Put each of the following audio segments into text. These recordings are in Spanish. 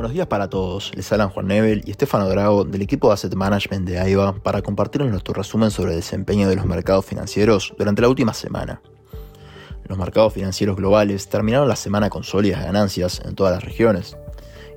Buenos días para todos, les hablan Juan Nebel y Estefano Drago del equipo de Asset Management de AIBA para compartirles nuestro resumen sobre el desempeño de los mercados financieros durante la última semana. Los mercados financieros globales terminaron la semana con sólidas ganancias en todas las regiones.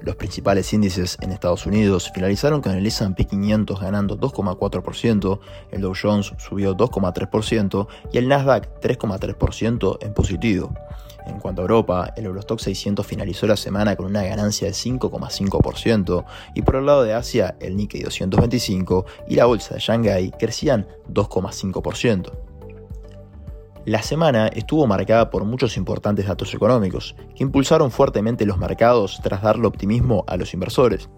Los principales índices en Estados Unidos finalizaron con el S&P 500 ganando 2,4%, el Dow Jones subió 2,3% y el Nasdaq 3,3% en positivo. En cuanto a Europa, el Eurostock 600 finalizó la semana con una ganancia de 5,5% y por el lado de Asia, el Nikkei 225 y la bolsa de Shanghai crecían 2,5%. La semana estuvo marcada por muchos importantes datos económicos, que impulsaron fuertemente los mercados tras darle optimismo a los inversores.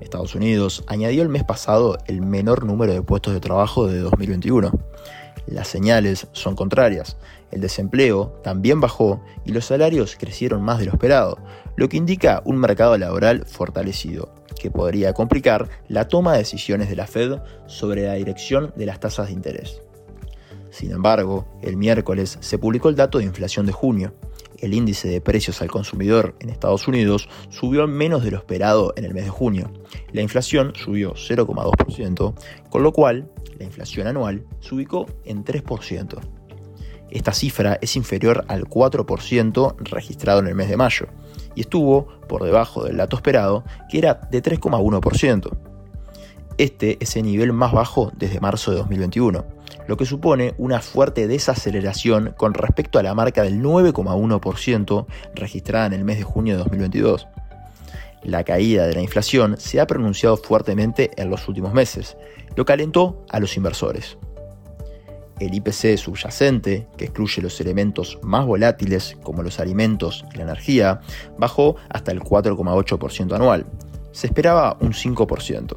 Estados Unidos añadió el mes pasado el menor número de puestos de trabajo de 2021. Las señales son contrarias. El desempleo también bajó y los salarios crecieron más de lo esperado, lo que indica un mercado laboral fortalecido, que podría complicar la toma de decisiones de la Fed sobre la dirección de las tasas de interés. Sin embargo, el miércoles se publicó el dato de inflación de junio. El índice de precios al consumidor en Estados Unidos subió menos de lo esperado en el mes de junio. La inflación subió 0,2%, con lo cual la inflación anual se ubicó en 3%. Esta cifra es inferior al 4% registrado en el mes de mayo y estuvo por debajo del dato esperado, que era de 3,1%. Este es el nivel más bajo desde marzo de 2021, lo que supone una fuerte desaceleración con respecto a la marca del 9,1% registrada en el mes de junio de 2022. La caída de la inflación se ha pronunciado fuertemente en los últimos meses, lo que alentó a los inversores. El IPC subyacente, que excluye los elementos más volátiles como los alimentos y la energía, bajó hasta el 4,8% anual. Se esperaba un 5%.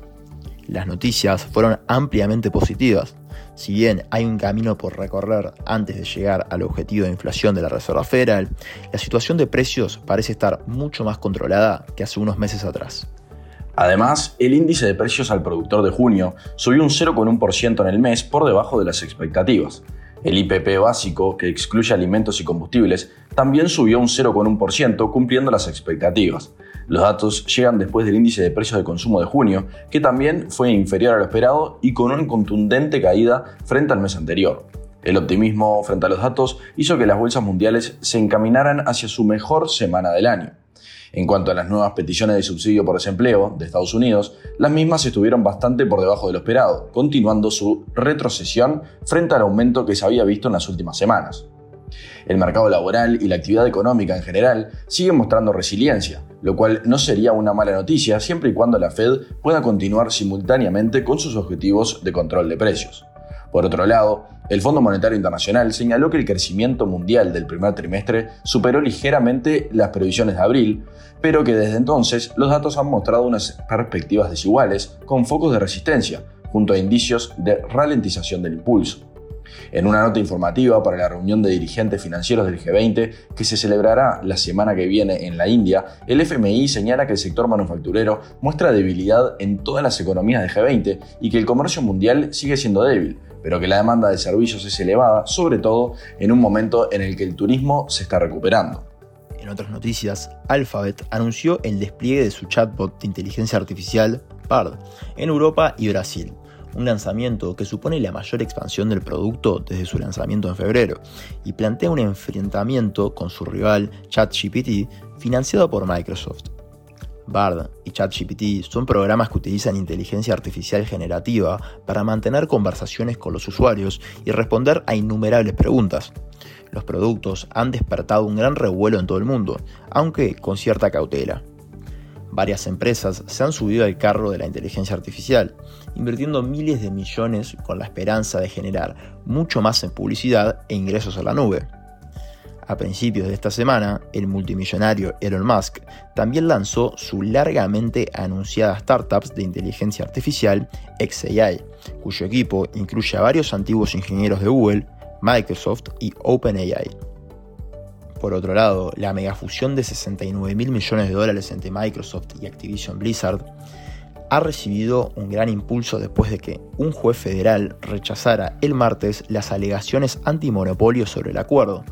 Las noticias fueron ampliamente positivas. Si bien hay un camino por recorrer antes de llegar al objetivo de inflación de la Reserva Federal, la situación de precios parece estar mucho más controlada que hace unos meses atrás. Además, el índice de precios al productor de junio subió un 0,1% en el mes por debajo de las expectativas. El IPP básico, que excluye alimentos y combustibles, también subió un 0,1% cumpliendo las expectativas. Los datos llegan después del índice de precios de consumo de junio, que también fue inferior a lo esperado y con una contundente caída frente al mes anterior. El optimismo frente a los datos hizo que las bolsas mundiales se encaminaran hacia su mejor semana del año. En cuanto a las nuevas peticiones de subsidio por desempleo de Estados Unidos, las mismas estuvieron bastante por debajo de lo esperado, continuando su retrocesión frente al aumento que se había visto en las últimas semanas. El mercado laboral y la actividad económica en general siguen mostrando resiliencia, lo cual no sería una mala noticia siempre y cuando la Fed pueda continuar simultáneamente con sus objetivos de control de precios. Por otro lado, el Fondo Monetario Internacional señaló que el crecimiento mundial del primer trimestre superó ligeramente las previsiones de abril, pero que desde entonces los datos han mostrado unas perspectivas desiguales con focos de resistencia, junto a indicios de ralentización del impulso. En una nota informativa para la reunión de dirigentes financieros del G20 que se celebrará la semana que viene en la India, el FMI señala que el sector manufacturero muestra debilidad en todas las economías del G20 y que el comercio mundial sigue siendo débil, pero que la demanda de servicios es elevada, sobre todo en un momento en el que el turismo se está recuperando. En otras noticias, Alphabet anunció el despliegue de su chatbot de inteligencia artificial, PARD, en Europa y Brasil, un lanzamiento que supone la mayor expansión del producto desde su lanzamiento en febrero, y plantea un enfrentamiento con su rival ChatGPT financiado por Microsoft. Bard y ChatGPT son programas que utilizan inteligencia artificial generativa para mantener conversaciones con los usuarios y responder a innumerables preguntas. Los productos han despertado un gran revuelo en todo el mundo, aunque con cierta cautela. Varias empresas se han subido al carro de la inteligencia artificial, invirtiendo miles de millones con la esperanza de generar mucho más en publicidad e ingresos a la nube. A principios de esta semana, el multimillonario Elon Musk también lanzó su largamente anunciada startup de inteligencia artificial XAI, cuyo equipo incluye a varios antiguos ingenieros de Google, Microsoft y OpenAI. Por otro lado, la megafusión de 69 mil millones de dólares entre Microsoft y Activision Blizzard ha recibido un gran impulso después de que un juez federal rechazara el martes las alegaciones antimonopolio sobre el acuerdo.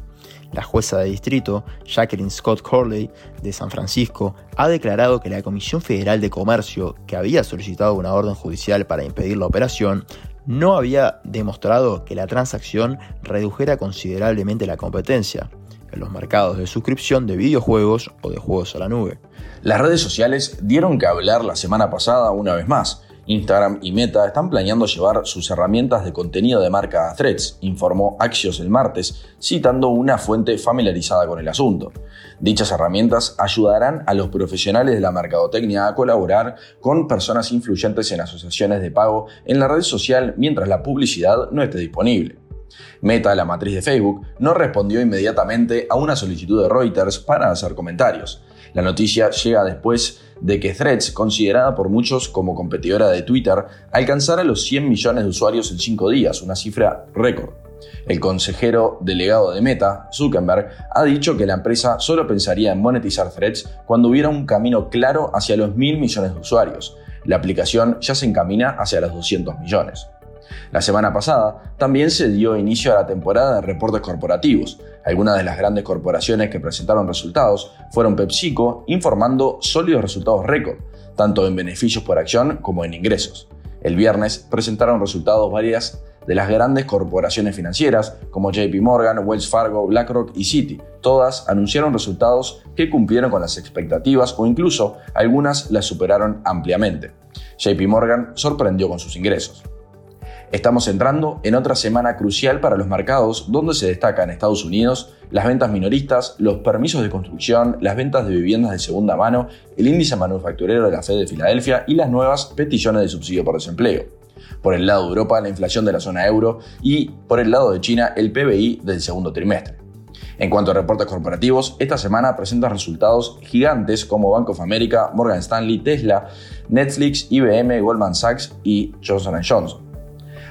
La jueza de distrito, Jacqueline Scott Corley, de San Francisco, ha declarado que la Comisión Federal de Comercio, que había solicitado una orden judicial para impedir la operación, no había demostrado que la transacción redujera considerablemente la competencia en los mercados de suscripción de videojuegos o de juegos a la nube. Las redes sociales dieron que hablar la semana pasada una vez más. Instagram y Meta están planeando llevar sus herramientas de contenido de marca a Threads, informó Axios el martes, citando una fuente familiarizada con el asunto. Dichas herramientas ayudarán a los profesionales de la mercadotecnia a colaborar con personas influyentes en asociaciones de pago en la red social mientras la publicidad no esté disponible. Meta, la matriz de Facebook, no respondió inmediatamente a una solicitud de Reuters para hacer comentarios. La noticia llega después de que Threads, considerada por muchos como competidora de Twitter, alcanzara los 100 millones de usuarios en 5 días, una cifra récord. El consejero delegado de Meta, Zuckerberg, ha dicho que la empresa solo pensaría en monetizar Threads cuando hubiera un camino claro hacia los mil millones de usuarios. La aplicación ya se encamina hacia los 200 millones. La semana pasada también se dio inicio a la temporada de reportes corporativos. Algunas de las grandes corporaciones que presentaron resultados fueron PepsiCo, informando sólidos resultados récord, tanto en beneficios por acción como en ingresos. El viernes presentaron resultados varias de las grandes corporaciones financieras como JP Morgan, Wells Fargo, BlackRock y Citi. Todas anunciaron resultados que cumplieron con las expectativas o incluso algunas las superaron ampliamente. JP Morgan sorprendió con sus ingresos. Estamos entrando en otra semana crucial para los mercados donde se destacan Estados Unidos las ventas minoristas, los permisos de construcción, las ventas de viviendas de segunda mano, el índice manufacturero de la Fed de Filadelfia y las nuevas peticiones de subsidio por desempleo. Por el lado de Europa, la inflación de la zona euro y por el lado de China, el PBI del segundo trimestre. En cuanto a reportes corporativos, esta semana presentan resultados gigantes como Bank of America, Morgan Stanley, Tesla, Netflix, IBM, Goldman Sachs y Johnson Johnson.